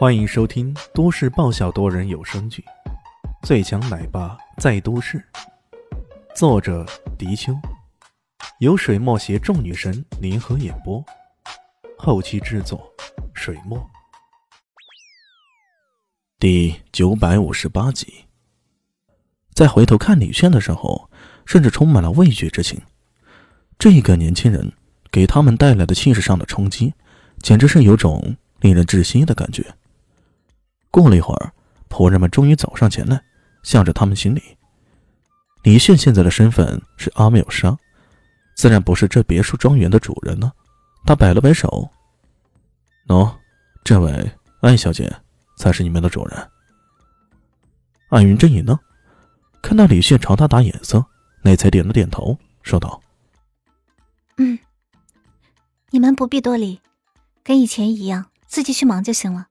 欢迎收听都市爆笑多人有声剧《最强奶爸在都市》，作者：迪秋，由水墨携众女神联合演播，后期制作：水墨。第九百五十八集，在回头看李炫的时候，甚至充满了畏惧之情。这个年轻人给他们带来的气势上的冲击，简直是有种令人窒息的感觉。过了一会儿，仆人们终于走上前来，向着他们行礼。李炫现在的身份是阿缪莎，自然不是这别墅庄园的主人了。他摆了摆手：“喏，这位艾小姐才是你们的主人。”艾云真一愣，看到李炫朝他打眼色，那才点了点头，说道：“嗯，你们不必多礼，跟以前一样，自己去忙就行了。”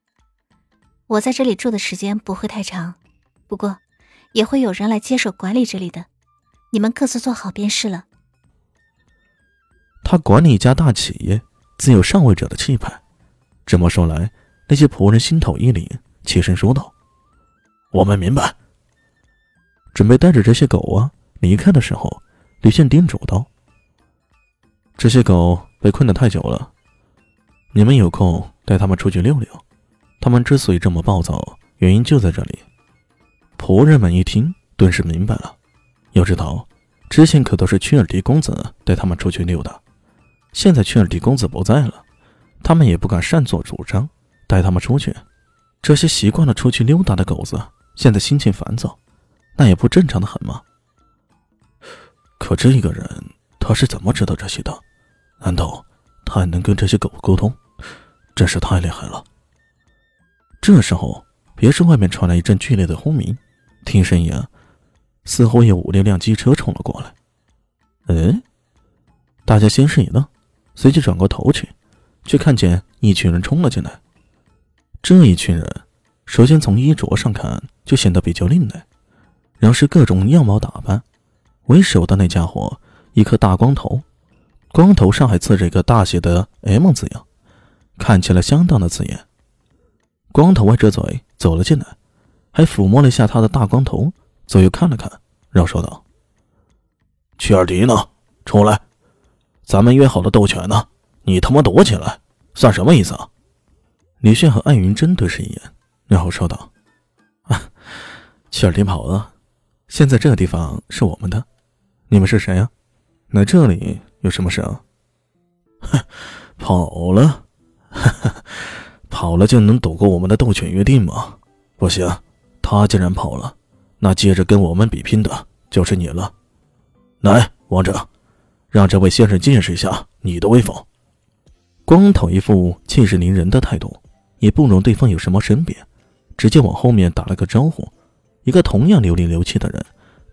我在这里住的时间不会太长，不过也会有人来接手管理这里的，你们各自做好便是了。他管理一家大企业，自有上位者的气派。这么说来，那些仆人心头一凛，起身说道：“我们明白。”准备带着这些狗啊离开的时候，李现叮嘱道：“这些狗被困得太久了，你们有空带他们出去溜溜。”他们之所以这么暴躁，原因就在这里。仆人们一听，顿时明白了。要知道，之前可都是屈尔迪公子带他们出去溜达，现在屈尔迪公子不在了，他们也不敢擅作主张带他们出去。这些习惯了出去溜达的狗子，现在心情烦躁，那也不正常的很吗？可这个人他是怎么知道这些的？难道他还能跟这些狗沟通？真是太厉害了！这时候，别墅外面传来一阵剧烈的轰鸣，听声音啊，似乎有五六辆机车冲了过来。嗯，大家先是一愣，随即转过头去，却看见一群人冲了进来。这一群人，首先从衣着上看就显得比较另类，然后是各种样貌打扮。为首的那家伙，一颗大光头，光头上还刺着一个大写的 M 字样，看起来相当的刺眼。光头歪着嘴走了进来，还抚摸了一下他的大光头，左右看了看，然后说道：“曲尔迪呢？出来！咱们约好的斗犬呢？你他妈躲起来，算什么意思啊？”李迅和艾云珍对视一眼，然后说道：“啊，曲尔迪跑了，现在这个地方是我们的。你们是谁呀？来这里有什么事啊？”“哼，跑了。”哈哈跑了就能躲过我们的斗犬约定吗？不行，他既然跑了，那接着跟我们比拼的就是你了。来，王者，让这位先生见识一下你的威风。光头一副气势凌人的态度，也不容对方有什么争辩，直接往后面打了个招呼。一个同样流里流气的人，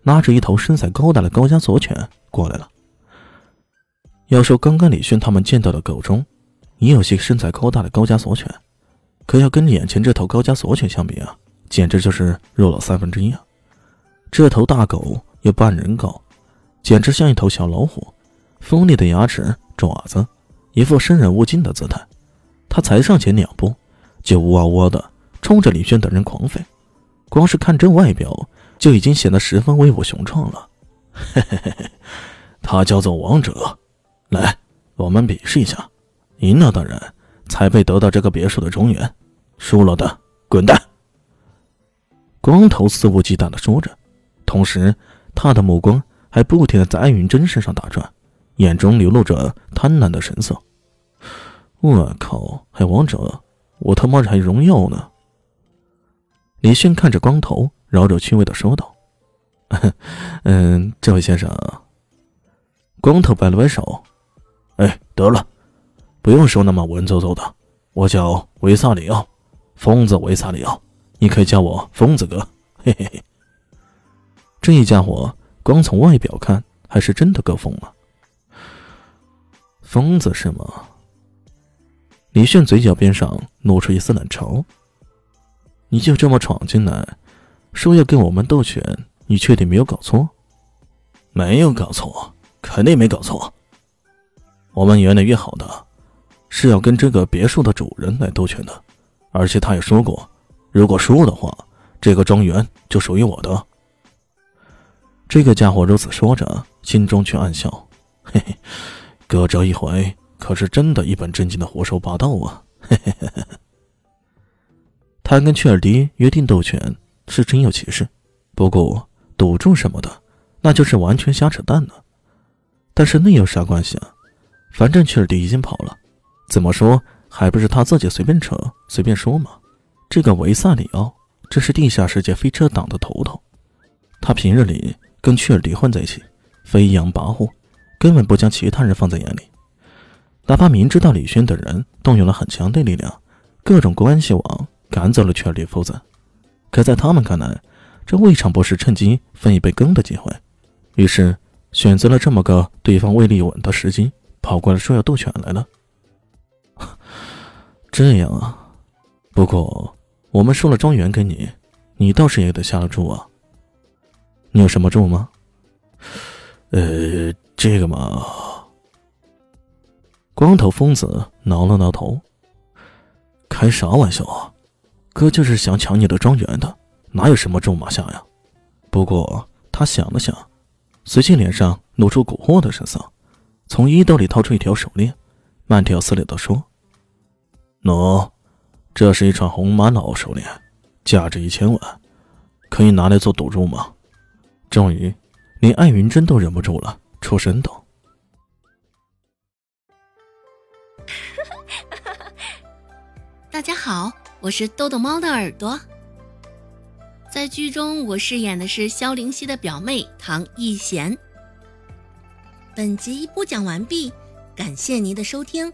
拉着一头身材高大的高加索犬过来了。要说刚刚李轩他们见到的狗中，也有些身材高大的高加索犬。可要跟眼前这头高加索犬相比啊，简直就是弱了三分之一啊！这头大狗有半人高，简直像一头小老虎，锋利的牙齿、爪子，一副生人勿近的姿态。它才上前两步，就呜哇哇的冲着李轩等人狂吠，光是看这外表就已经显得十分威武雄壮了。嘿嘿嘿嘿，他叫做王者，来，我们比试一下，赢了的人。才配得到这个别墅的庄园，输了的滚蛋！光头肆无忌惮的说着，同时他的目光还不停的在艾云珍身上打转，眼中流露着贪婪的神色。我靠，还王者，我他妈还荣耀呢！李迅看着光头，饶有趣味的说道：“嗯，这位先生。”光头摆了摆手：“哎，得了。”不用说那么文绉绉的，我叫维萨里奥，疯子维萨里奥，你可以叫我疯子哥。嘿嘿嘿，这一家伙光从外表看还是真的够疯了。疯子是吗？李炫嘴角边上露出一丝冷嘲。你就这么闯进来，说要跟我们斗拳，你确定没有搞错？没有搞错，肯定没搞错。我们原来约好的。是要跟这个别墅的主人来斗拳的，而且他也说过，如果输的话，这个庄园就属于我的。这个家伙如此说着，心中却暗笑：“嘿嘿，哥这一回可是真的一本正经的胡说八道啊！”嘿嘿嘿嘿。他跟雀儿迪约定斗拳是真有其事，不过赌注什么的，那就是完全瞎扯淡了。但是那有啥关系啊？反正雀儿迪已经跑了，怎么说还不是他自己随便扯随便说嘛？这个维萨里奥这是地下世界飞车党的头头，他平日里跟雀儿迪混在一起，飞扬跋扈，根本不将其他人放在眼里。哪怕明知道李轩等人动用了很强的力量，各种关系网。赶走了雀儿迪夫子，可在他们看来，这未尝不是趁机分一杯羹的机会，于是选择了这么个对方未立稳的时机，跑过来说要斗犬来了。这样啊，不过我们收了庄园给你，你倒是也得下了注啊。你有什么注吗？呃，这个嘛，光头疯子挠了挠头，开啥玩笑啊！哥就是想抢你的庄园的，哪有什么咒马下呀？不过他想了想，随即脸上露出蛊惑的神色，从衣兜里掏出一条手链，慢条斯理的说：“喏，这是一串红玛瑙手链，价值一千万，可以拿来做赌注吗？”终于，连艾云珍都忍不住了，出声道：“大家好。”我是豆豆猫的耳朵，在剧中我饰演的是萧灵溪的表妹唐艺贤。本集播讲完毕，感谢您的收听，